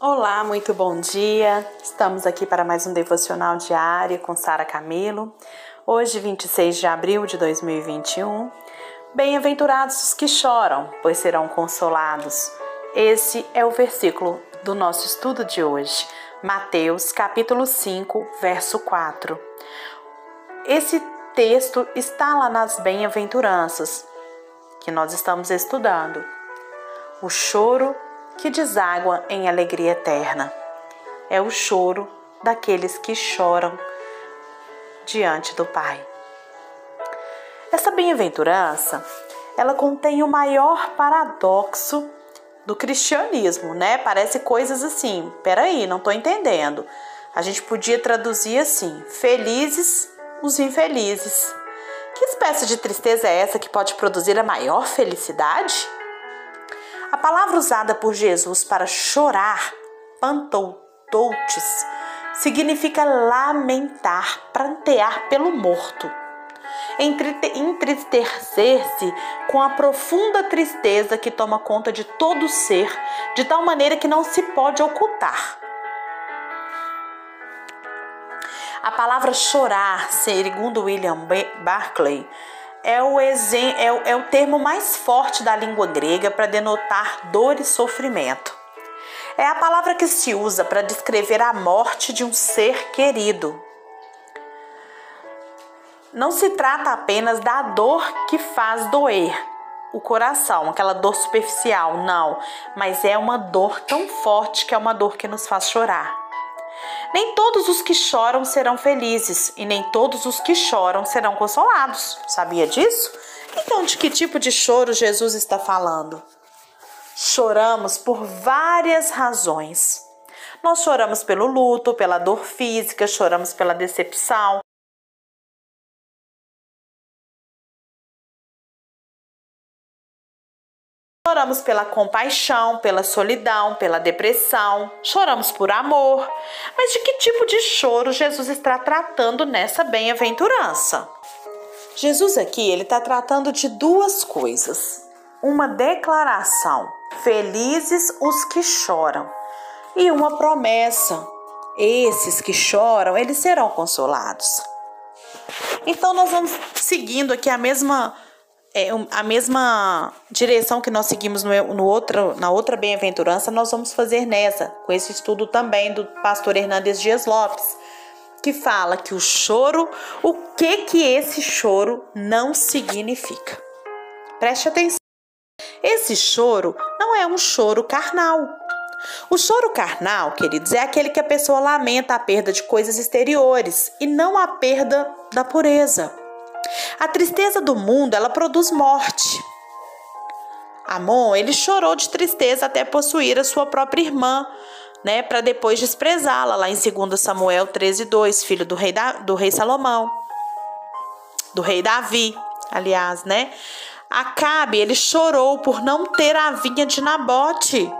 Olá, muito bom dia. Estamos aqui para mais um devocional diário com Sara Camilo. Hoje, 26 de abril de 2021. Bem-aventurados os que choram, pois serão consolados. Esse é o versículo do nosso estudo de hoje, Mateus, capítulo 5, verso 4. Esse texto está lá nas bem-aventuranças que nós estamos estudando. O choro que deságua em alegria eterna. É o choro daqueles que choram diante do Pai. Essa bem-aventurança, ela contém o maior paradoxo do cristianismo, né? Parece coisas assim. Peraí, não estou entendendo. A gente podia traduzir assim: felizes os infelizes. Que espécie de tristeza é essa que pode produzir a maior felicidade? A palavra usada por Jesus para chorar, pantoutoutes, significa lamentar, prantear pelo morto. Entristecer-se com a profunda tristeza que toma conta de todo ser, de tal maneira que não se pode ocultar. A palavra chorar, segundo William Barclay, é o, é, o, é o termo mais forte da língua grega para denotar dor e sofrimento. É a palavra que se usa para descrever a morte de um ser querido. Não se trata apenas da dor que faz doer o coração, aquela dor superficial, não, mas é uma dor tão forte que é uma dor que nos faz chorar. Nem todos os que choram serão felizes e nem todos os que choram serão consolados. Sabia disso? Então, de que tipo de choro Jesus está falando? Choramos por várias razões. Nós choramos pelo luto, pela dor física, choramos pela decepção, Choramos pela compaixão, pela solidão, pela depressão, choramos por amor. Mas de que tipo de choro Jesus está tratando nessa bem-aventurança? Jesus aqui ele está tratando de duas coisas: uma declaração, felizes os que choram, e uma promessa, esses que choram, eles serão consolados. Então nós vamos seguindo aqui a mesma é, a mesma direção que nós seguimos no, no outro, na outra bem-aventurança, nós vamos fazer nessa, com esse estudo também do pastor Hernandes Dias Lopes, que fala que o choro, o que que esse choro não significa. Preste atenção. Esse choro não é um choro carnal. O choro carnal, queridos, é aquele que a pessoa lamenta a perda de coisas exteriores e não a perda da pureza. A tristeza do mundo, ela produz morte. Amon, ele chorou de tristeza até possuir a sua própria irmã, né, para depois desprezá-la, lá em 2 Samuel 13:2, filho do rei da, do rei Salomão, do rei Davi, aliás, né? Acabe, ele chorou por não ter a vinha de Nabote,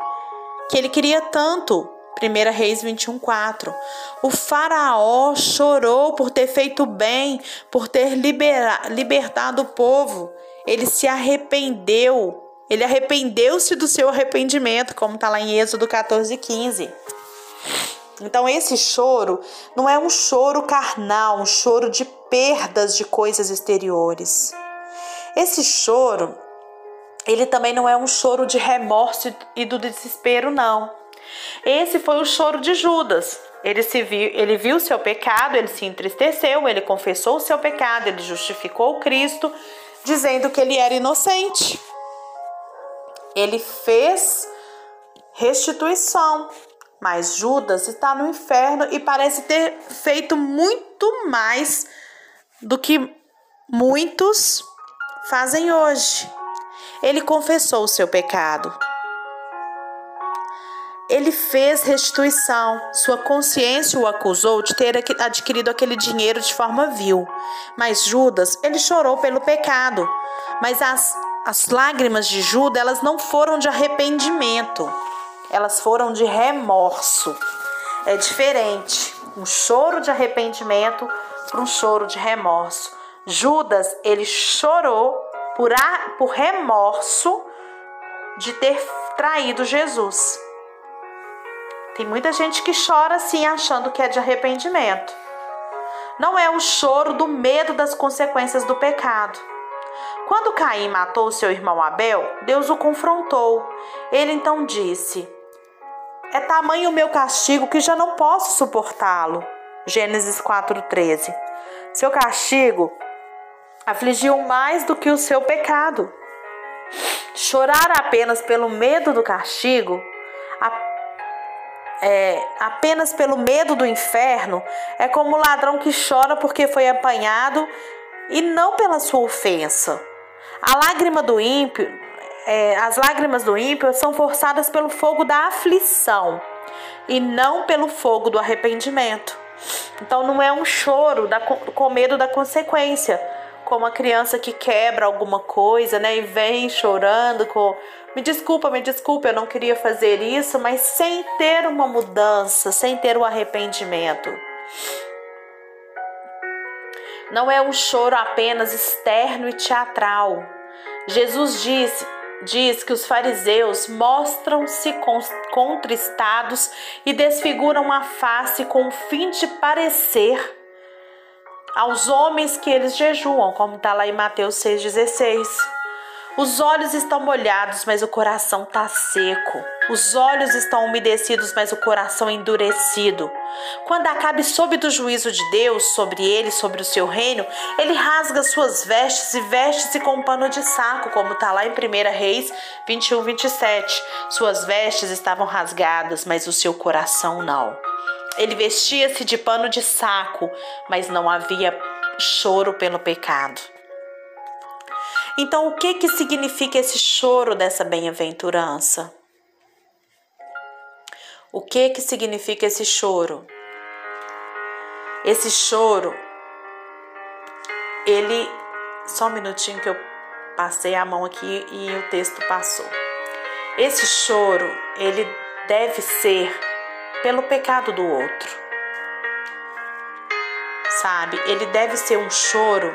que ele queria tanto. 1 Reis 21, 4. O faraó chorou por ter feito bem, por ter libera, libertado o povo. Ele se arrependeu. Ele arrependeu-se do seu arrependimento, como está lá em Êxodo 14, 15. Então, esse choro não é um choro carnal, um choro de perdas de coisas exteriores. Esse choro, ele também não é um choro de remorso e do desespero, não. Esse foi o choro de Judas. Ele, se viu, ele viu seu pecado, ele se entristeceu, ele confessou o seu pecado, ele justificou Cristo, dizendo que ele era inocente. Ele fez restituição, mas Judas está no inferno e parece ter feito muito mais do que muitos fazem hoje. Ele confessou o seu pecado, ele fez restituição. Sua consciência o acusou de ter adquirido aquele dinheiro de forma vil. Mas Judas, ele chorou pelo pecado. Mas as, as lágrimas de Judas, elas não foram de arrependimento. Elas foram de remorso. É diferente. Um choro de arrependimento para um choro de remorso. Judas, ele chorou por, a, por remorso de ter traído Jesus Tem muita gente que chora assim, achando que é de arrependimento. Não é o choro do medo das consequências do pecado. Quando Caim matou seu irmão Abel, Deus o confrontou. Ele então disse: É tamanho o meu castigo que já não posso suportá-lo. Gênesis 4:13. Seu castigo afligiu mais do que o seu pecado. Chorar apenas pelo medo do castigo, é, apenas pelo medo do inferno, é como o ladrão que chora porque foi apanhado e não pela sua ofensa. A lágrima do ímpio, é, as lágrimas do ímpio são forçadas pelo fogo da aflição e não pelo fogo do arrependimento. Então não é um choro da, com medo da consequência, como a criança que quebra alguma coisa, né, e vem chorando com me desculpa, me desculpa, eu não queria fazer isso, mas sem ter uma mudança, sem ter o um arrependimento. Não é um choro apenas externo e teatral. Jesus disse, diz que os fariseus mostram-se contristados e desfiguram a face com o fim de parecer aos homens que eles jejuam, como está lá em Mateus 6,16. Os olhos estão molhados, mas o coração está seco. Os olhos estão umedecidos, mas o coração endurecido. Quando acabe sob do juízo de Deus sobre ele, sobre o seu reino, ele rasga suas vestes e veste-se com um pano de saco, como está lá em 1 Reis 21, 27. Suas vestes estavam rasgadas, mas o seu coração não. Ele vestia-se de pano de saco, mas não havia choro pelo pecado. Então, o que que significa esse choro dessa bem-aventurança? O que que significa esse choro? Esse choro, ele. Só um minutinho que eu passei a mão aqui e o texto passou. Esse choro, ele deve ser pelo pecado do outro. Sabe? Ele deve ser um choro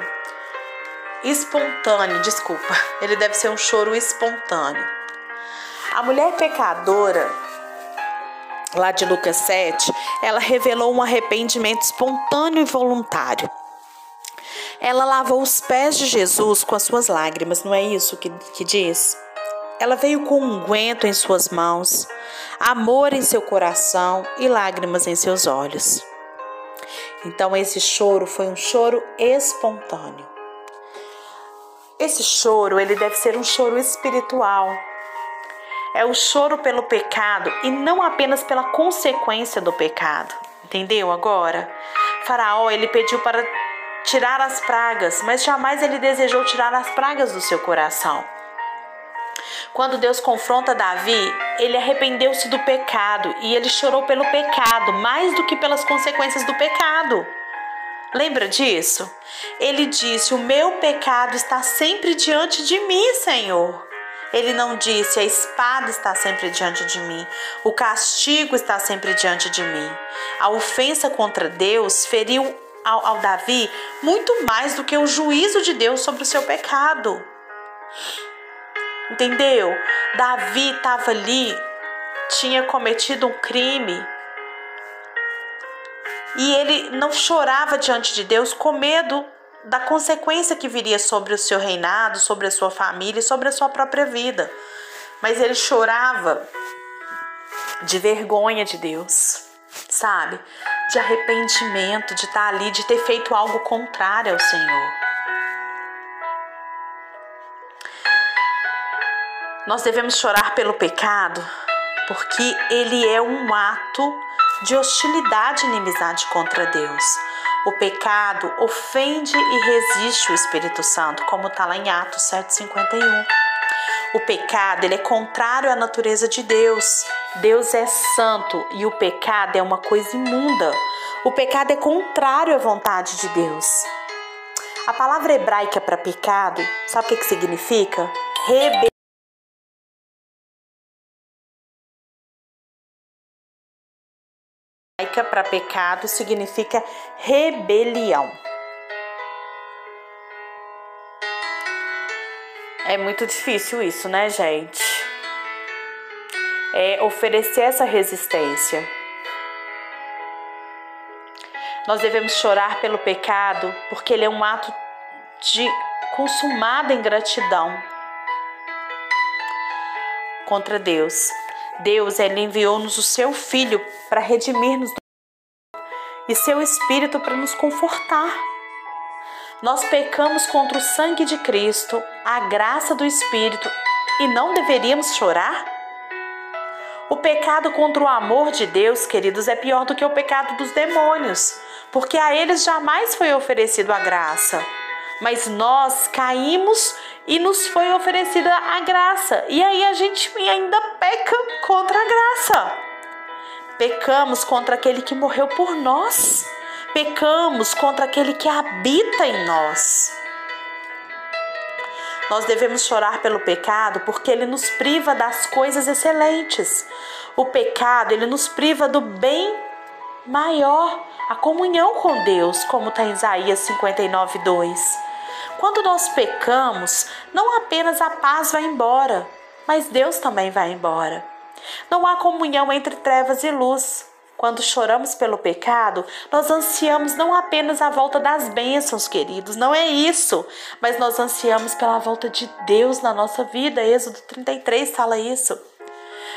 espontâneo, desculpa. Ele deve ser um choro espontâneo. A mulher pecadora, lá de Lucas 7, ela revelou um arrependimento espontâneo e voluntário. Ela lavou os pés de Jesus com as suas lágrimas, não é isso que, que diz? Ela veio com unguento em suas mãos, amor em seu coração e lágrimas em seus olhos. Então, esse choro foi um choro espontâneo. Esse choro, ele deve ser um choro espiritual. É o choro pelo pecado e não apenas pela consequência do pecado. Entendeu agora? Faraó, ele pediu para tirar as pragas, mas jamais ele desejou tirar as pragas do seu coração. Quando Deus confronta Davi, ele arrependeu-se do pecado e ele chorou pelo pecado mais do que pelas consequências do pecado. Lembra disso? Ele disse: O meu pecado está sempre diante de mim, Senhor. Ele não disse: A espada está sempre diante de mim, o castigo está sempre diante de mim. A ofensa contra Deus feriu ao, ao Davi muito mais do que o juízo de Deus sobre o seu pecado. Entendeu? Davi estava ali, tinha cometido um crime e ele não chorava diante de Deus com medo da consequência que viria sobre o seu reinado, sobre a sua família e sobre a sua própria vida. Mas ele chorava de vergonha de Deus, sabe? De arrependimento, de estar ali, de ter feito algo contrário ao Senhor. Nós devemos chorar pelo pecado porque ele é um ato de hostilidade e inimizade contra Deus. O pecado ofende e resiste o Espírito Santo, como está lá em Atos 7,51. O pecado ele é contrário à natureza de Deus. Deus é santo e o pecado é uma coisa imunda. O pecado é contrário à vontade de Deus. A palavra hebraica para pecado, sabe o que, que significa? Rebelião. Para pecado significa rebelião. É muito difícil isso, né, gente? é, oferecer essa resistência. Nós devemos chorar pelo pecado, porque ele é um ato de consumada ingratidão contra Deus. Deus ele enviou-nos o seu filho para redimir-nos e seu espírito para nos confortar. Nós pecamos contra o sangue de Cristo, a graça do espírito e não deveríamos chorar? O pecado contra o amor de Deus, queridos, é pior do que o pecado dos demônios, porque a eles jamais foi oferecido a graça. Mas nós caímos e nos foi oferecida a graça. E aí a gente ainda peca contra a graça. Pecamos contra aquele que morreu por nós. Pecamos contra aquele que habita em nós. Nós devemos chorar pelo pecado porque ele nos priva das coisas excelentes. O pecado, ele nos priva do bem maior, a comunhão com Deus, como está em Isaías 59, 2. Quando nós pecamos, não apenas a paz vai embora, mas Deus também vai embora. Não há comunhão entre trevas e luz. Quando choramos pelo pecado, nós ansiamos não apenas a volta das bênçãos, queridos, não é isso, mas nós ansiamos pela volta de Deus na nossa vida. Êxodo 33 fala isso.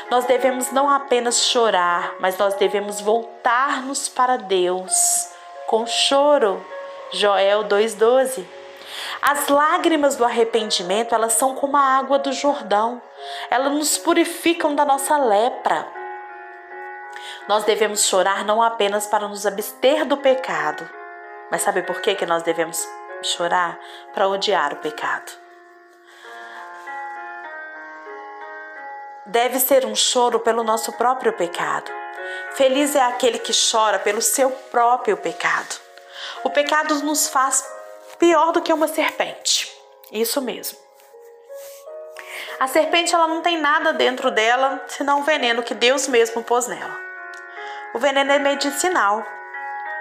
Nós devemos não apenas chorar, mas nós devemos voltar-nos para Deus com choro. Joel 2:12. As lágrimas do arrependimento, elas são como a água do Jordão. Elas nos purificam da nossa lepra. Nós devemos chorar não apenas para nos abster do pecado, mas sabe por que, que nós devemos chorar? Para odiar o pecado. Deve ser um choro pelo nosso próprio pecado. Feliz é aquele que chora pelo seu próprio pecado. O pecado nos faz pior do que uma serpente. Isso mesmo. A serpente ela não tem nada dentro dela senão o veneno que Deus mesmo pôs nela. O veneno é medicinal,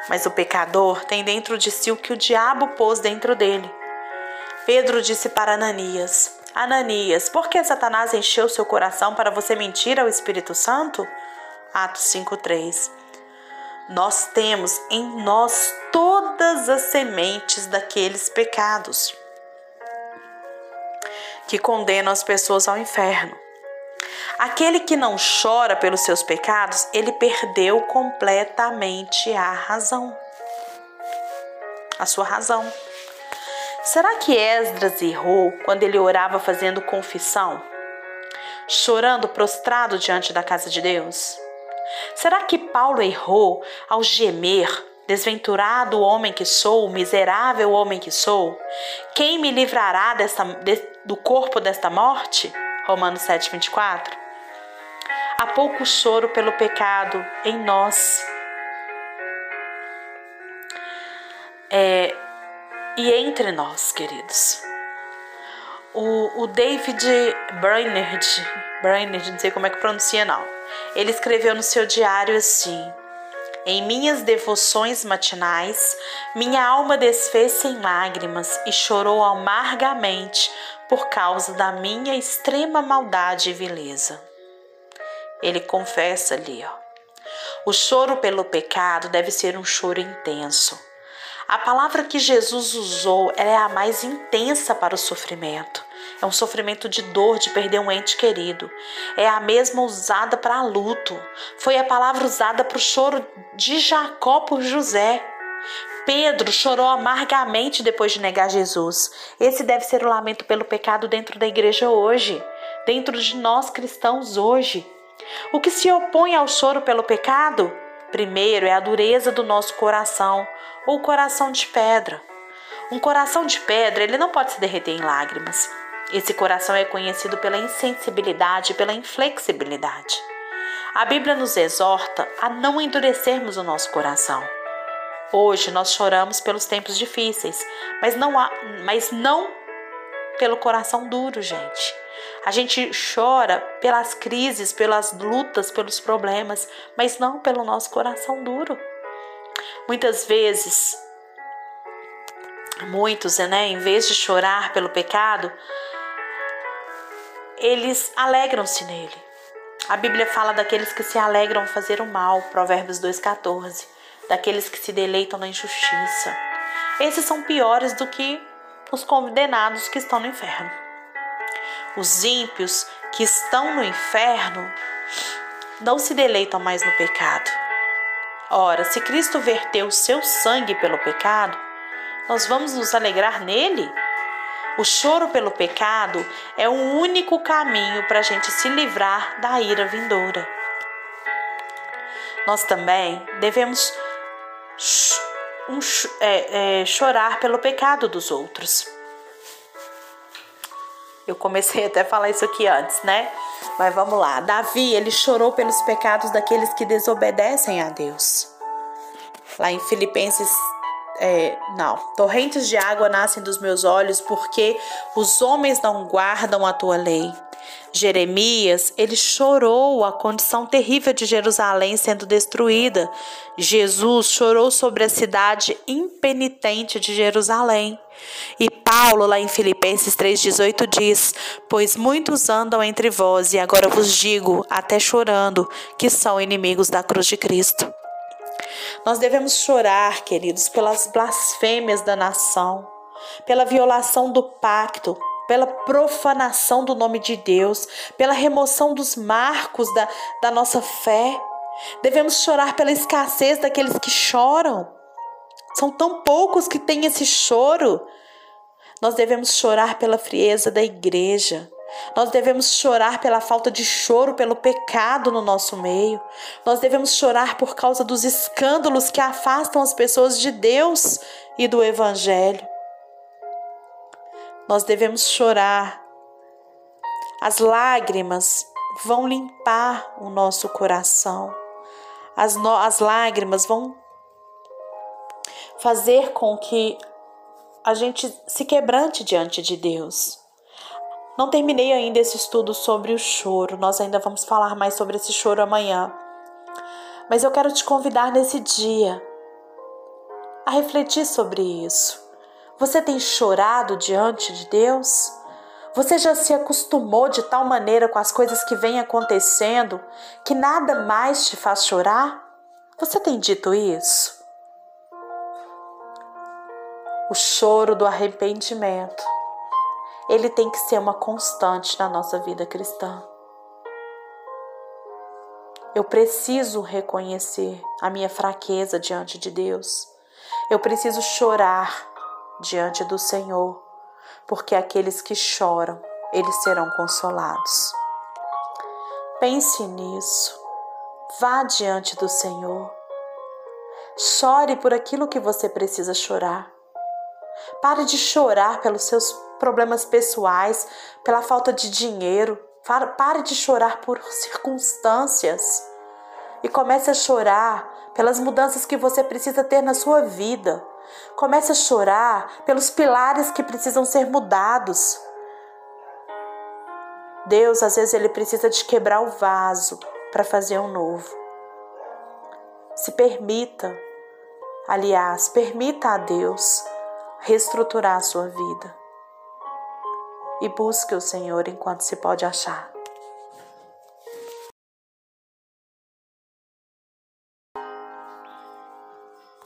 mas o pecador tem dentro de si o que o diabo pôs dentro dele. Pedro disse para Ananias: Ananias, por que Satanás encheu seu coração para você mentir ao Espírito Santo? Atos 5:3. Nós temos em nós todas as sementes daqueles pecados que condenam as pessoas ao inferno. Aquele que não chora pelos seus pecados, ele perdeu completamente a razão. A sua razão. Será que Esdras errou quando ele orava fazendo confissão? Chorando prostrado diante da casa de Deus? Será que Paulo errou ao gemer, desventurado homem que sou, miserável homem que sou? Quem me livrará desta, de, do corpo desta morte? Romanos 7, 24 há pouco choro pelo pecado em nós. É, e entre nós, queridos. O, o David Brainerd, Brainerd, não sei como é que pronuncia não, ele escreveu no seu diário assim: Em minhas devoções matinais, minha alma desfez-se em lágrimas e chorou amargamente por causa da minha extrema maldade e vileza. Ele confessa ali, ó. O choro pelo pecado deve ser um choro intenso. A palavra que Jesus usou é a mais intensa para o sofrimento. É um sofrimento de dor de perder um ente querido. É a mesma usada para luto. Foi a palavra usada para o choro de Jacó por José. Pedro chorou amargamente depois de negar Jesus. Esse deve ser o lamento pelo pecado dentro da igreja hoje, dentro de nós cristãos hoje. O que se opõe ao choro pelo pecado? Primeiro é a dureza do nosso coração, ou coração de pedra. Um coração de pedra, ele não pode se derreter em lágrimas. Esse coração é conhecido pela insensibilidade e pela inflexibilidade. A Bíblia nos exorta a não endurecermos o nosso coração. Hoje nós choramos pelos tempos difíceis, mas não, há, mas não pelo coração duro, gente. A gente chora pelas crises, pelas lutas, pelos problemas, mas não pelo nosso coração duro. Muitas vezes, muitos, né, em vez de chorar pelo pecado, eles alegram-se nele. A Bíblia fala daqueles que se alegram fazer o mal, Provérbios 2,14. Daqueles que se deleitam na injustiça. Esses são piores do que os condenados que estão no inferno. Os ímpios que estão no inferno não se deleitam mais no pecado. Ora, se Cristo verteu o seu sangue pelo pecado, nós vamos nos alegrar nele? O choro pelo pecado é o único caminho para a gente se livrar da ira vindoura. Nós também devemos um, é, é, chorar pelo pecado dos outros. Eu comecei até a falar isso aqui antes, né? Mas vamos lá. Davi, ele chorou pelos pecados daqueles que desobedecem a Deus. Lá em Filipenses é, não, torrentes de água nascem dos meus olhos porque os homens não guardam a tua lei. Jeremias, ele chorou a condição terrível de Jerusalém sendo destruída. Jesus chorou sobre a cidade impenitente de Jerusalém. E Paulo, lá em Filipenses 3,18, diz: Pois muitos andam entre vós, e agora vos digo, até chorando, que são inimigos da cruz de Cristo. Nós devemos chorar, queridos, pelas blasfêmias da nação, pela violação do pacto, pela profanação do nome de Deus, pela remoção dos marcos da, da nossa fé. Devemos chorar pela escassez daqueles que choram. São tão poucos que têm esse choro. Nós devemos chorar pela frieza da igreja. Nós devemos chorar pela falta de choro pelo pecado no nosso meio. Nós devemos chorar por causa dos escândalos que afastam as pessoas de Deus e do Evangelho. Nós devemos chorar. As lágrimas vão limpar o nosso coração. As, no, as lágrimas vão fazer com que a gente se quebrante diante de Deus. Não terminei ainda esse estudo sobre o choro, nós ainda vamos falar mais sobre esse choro amanhã. Mas eu quero te convidar nesse dia a refletir sobre isso. Você tem chorado diante de Deus? Você já se acostumou de tal maneira com as coisas que vêm acontecendo que nada mais te faz chorar? Você tem dito isso? O choro do arrependimento ele tem que ser uma constante na nossa vida cristã. Eu preciso reconhecer a minha fraqueza diante de Deus. Eu preciso chorar diante do Senhor, porque aqueles que choram, eles serão consolados. Pense nisso. Vá diante do Senhor. Chore por aquilo que você precisa chorar. Pare de chorar pelos seus problemas pessoais, pela falta de dinheiro. Pare de chorar por circunstâncias e comece a chorar pelas mudanças que você precisa ter na sua vida. Comece a chorar pelos pilares que precisam ser mudados. Deus, às vezes, ele precisa de quebrar o vaso para fazer um novo. Se permita, aliás, permita a Deus reestruturar a sua vida. E busque o Senhor enquanto se pode achar.